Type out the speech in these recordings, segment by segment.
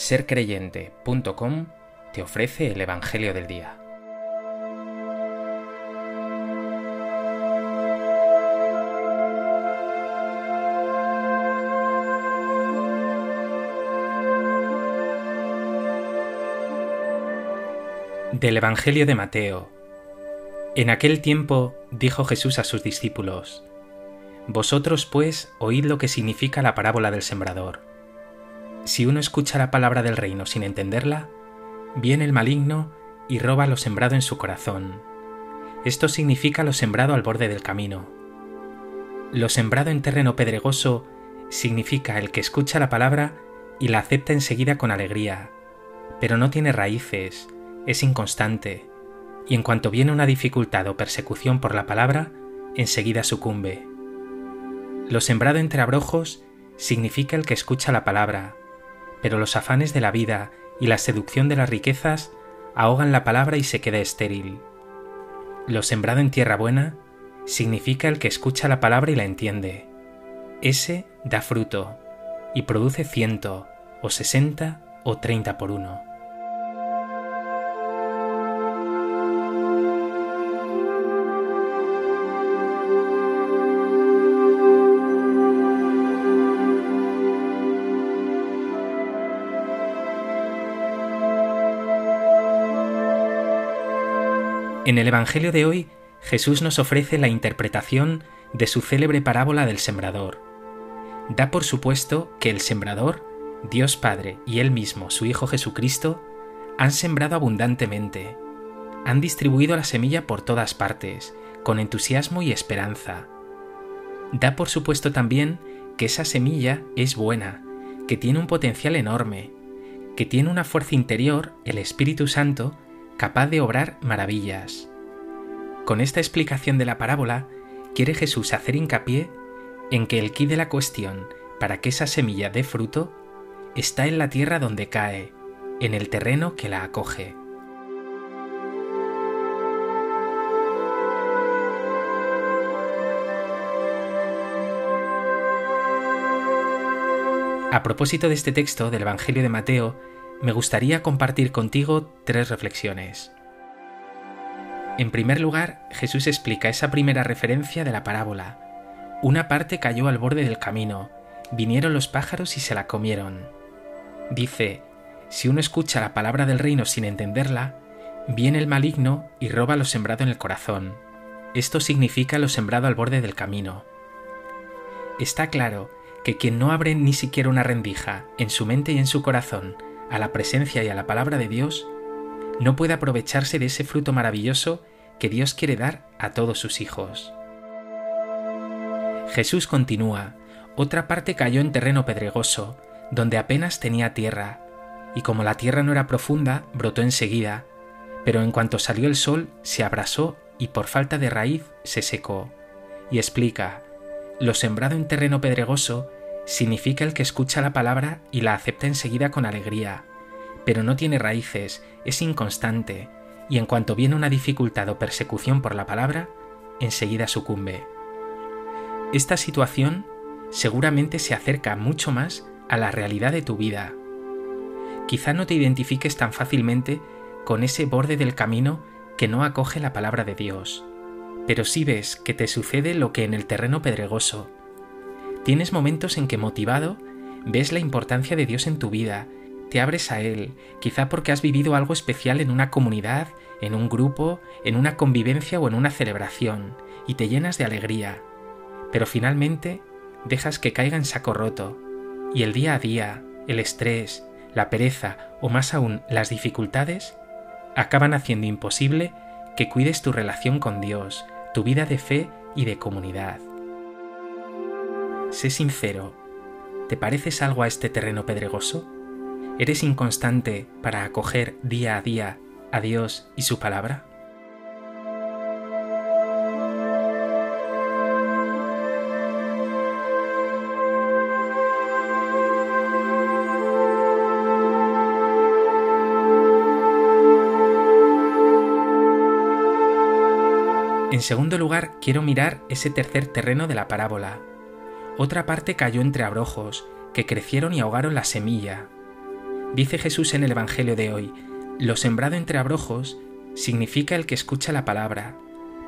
sercreyente.com te ofrece el Evangelio del Día. Del Evangelio de Mateo. En aquel tiempo dijo Jesús a sus discípulos, Vosotros pues oíd lo que significa la parábola del sembrador. Si uno escucha la palabra del reino sin entenderla, viene el maligno y roba lo sembrado en su corazón. Esto significa lo sembrado al borde del camino. Lo sembrado en terreno pedregoso significa el que escucha la palabra y la acepta enseguida con alegría, pero no tiene raíces, es inconstante, y en cuanto viene una dificultad o persecución por la palabra, enseguida sucumbe. Lo sembrado entre abrojos significa el que escucha la palabra, pero los afanes de la vida y la seducción de las riquezas ahogan la palabra y se queda estéril. Lo sembrado en tierra buena significa el que escucha la palabra y la entiende. Ese da fruto y produce ciento o sesenta o treinta por uno. En el Evangelio de hoy, Jesús nos ofrece la interpretación de su célebre parábola del sembrador. Da por supuesto que el sembrador, Dios Padre y Él mismo, su Hijo Jesucristo, han sembrado abundantemente, han distribuido la semilla por todas partes, con entusiasmo y esperanza. Da por supuesto también que esa semilla es buena, que tiene un potencial enorme, que tiene una fuerza interior, el Espíritu Santo, capaz de obrar maravillas. Con esta explicación de la parábola, quiere Jesús hacer hincapié en que el quid de la cuestión para que esa semilla dé fruto está en la tierra donde cae, en el terreno que la acoge. A propósito de este texto del Evangelio de Mateo, me gustaría compartir contigo tres reflexiones. En primer lugar, Jesús explica esa primera referencia de la parábola. Una parte cayó al borde del camino, vinieron los pájaros y se la comieron. Dice, si uno escucha la palabra del reino sin entenderla, viene el maligno y roba lo sembrado en el corazón. Esto significa lo sembrado al borde del camino. Está claro que quien no abre ni siquiera una rendija en su mente y en su corazón a la presencia y a la palabra de Dios, no puede aprovecharse de ese fruto maravilloso que Dios quiere dar a todos sus hijos. Jesús continúa, otra parte cayó en terreno pedregoso, donde apenas tenía tierra, y como la tierra no era profunda, brotó enseguida, pero en cuanto salió el sol se abrasó y por falta de raíz se secó. Y explica, lo sembrado en terreno pedregoso significa el que escucha la palabra y la acepta enseguida con alegría, pero no tiene raíces, es inconstante, y en cuanto viene una dificultad o persecución por la palabra, enseguida sucumbe. Esta situación seguramente se acerca mucho más a la realidad de tu vida. Quizá no te identifiques tan fácilmente con ese borde del camino que no acoge la palabra de Dios, pero sí ves que te sucede lo que en el terreno pedregoso, Tienes momentos en que motivado ves la importancia de Dios en tu vida, te abres a Él, quizá porque has vivido algo especial en una comunidad, en un grupo, en una convivencia o en una celebración, y te llenas de alegría. Pero finalmente dejas que caiga en saco roto, y el día a día, el estrés, la pereza o más aún las dificultades acaban haciendo imposible que cuides tu relación con Dios, tu vida de fe y de comunidad. Sé sincero, ¿te pareces algo a este terreno pedregoso? ¿Eres inconstante para acoger día a día a Dios y su palabra? En segundo lugar, quiero mirar ese tercer terreno de la parábola, otra parte cayó entre abrojos, que crecieron y ahogaron la semilla. Dice Jesús en el Evangelio de hoy, lo sembrado entre abrojos significa el que escucha la palabra,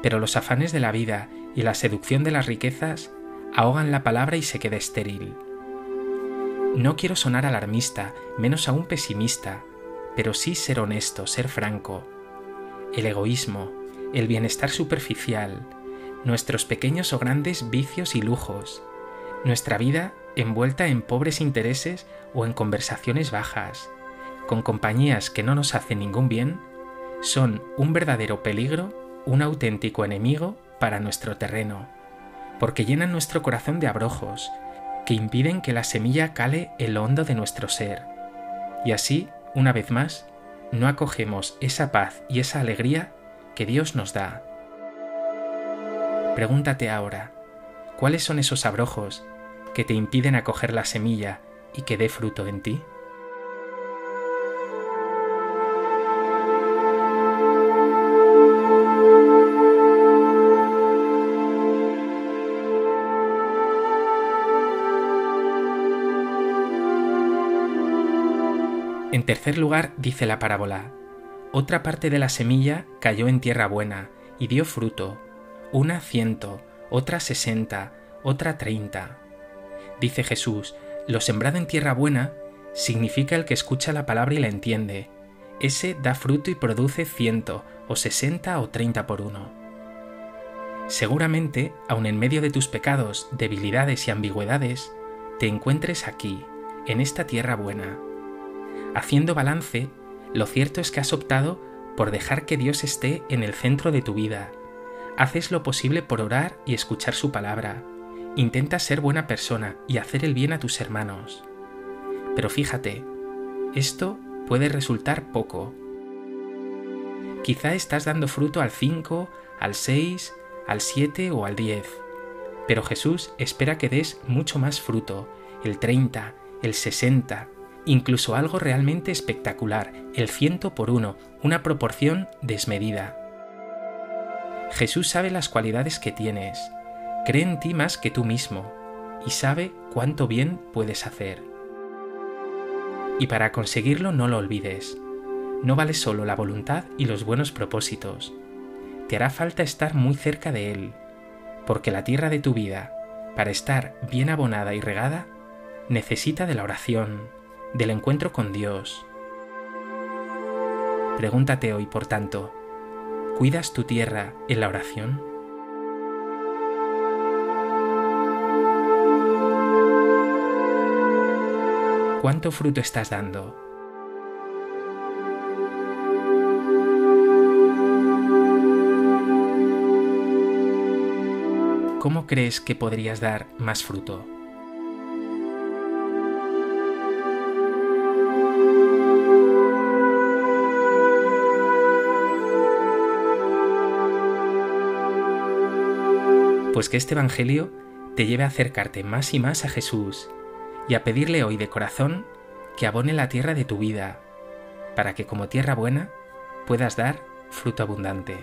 pero los afanes de la vida y la seducción de las riquezas ahogan la palabra y se queda estéril. No quiero sonar alarmista, menos aún pesimista, pero sí ser honesto, ser franco. El egoísmo, el bienestar superficial, nuestros pequeños o grandes vicios y lujos, nuestra vida envuelta en pobres intereses o en conversaciones bajas, con compañías que no nos hacen ningún bien, son un verdadero peligro, un auténtico enemigo para nuestro terreno, porque llenan nuestro corazón de abrojos, que impiden que la semilla cale en lo hondo de nuestro ser. Y así, una vez más, no acogemos esa paz y esa alegría que Dios nos da. Pregúntate ahora, ¿cuáles son esos abrojos que te impiden acoger la semilla y que dé fruto en ti? En tercer lugar, dice la parábola, otra parte de la semilla cayó en tierra buena y dio fruto, una ciento, otra sesenta, otra treinta. Dice Jesús, lo sembrado en tierra buena significa el que escucha la palabra y la entiende. Ese da fruto y produce ciento, o sesenta o treinta por uno. Seguramente, aun en medio de tus pecados, debilidades y ambigüedades, te encuentres aquí, en esta tierra buena. Haciendo balance, lo cierto es que has optado por dejar que Dios esté en el centro de tu vida. Haces lo posible por orar y escuchar su palabra. Intenta ser buena persona y hacer el bien a tus hermanos. Pero fíjate, esto puede resultar poco. Quizá estás dando fruto al 5, al 6, al 7 o al 10. Pero Jesús espera que des mucho más fruto, el 30, el 60, incluso algo realmente espectacular, el ciento por uno, una proporción desmedida. Jesús sabe las cualidades que tienes, cree en ti más que tú mismo y sabe cuánto bien puedes hacer. Y para conseguirlo no lo olvides. No vale solo la voluntad y los buenos propósitos. Te hará falta estar muy cerca de Él, porque la tierra de tu vida, para estar bien abonada y regada, necesita de la oración, del encuentro con Dios. Pregúntate hoy, por tanto, ¿cuidas tu tierra en la oración? ¿Cuánto fruto estás dando? ¿Cómo crees que podrías dar más fruto? Pues que este Evangelio te lleve a acercarte más y más a Jesús y a pedirle hoy de corazón que abone la tierra de tu vida, para que como tierra buena puedas dar fruto abundante.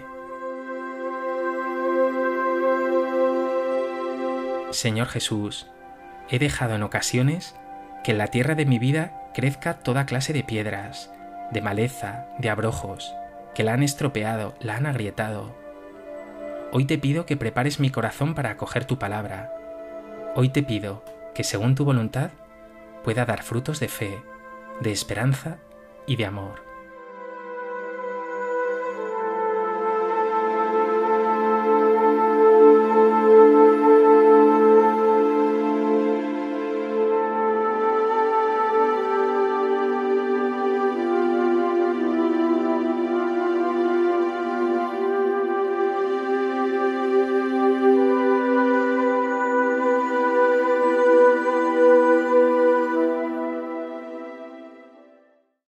Señor Jesús, he dejado en ocasiones que en la tierra de mi vida crezca toda clase de piedras, de maleza, de abrojos, que la han estropeado, la han agrietado. Hoy te pido que prepares mi corazón para acoger tu palabra. Hoy te pido que según tu voluntad pueda dar frutos de fe, de esperanza y de amor.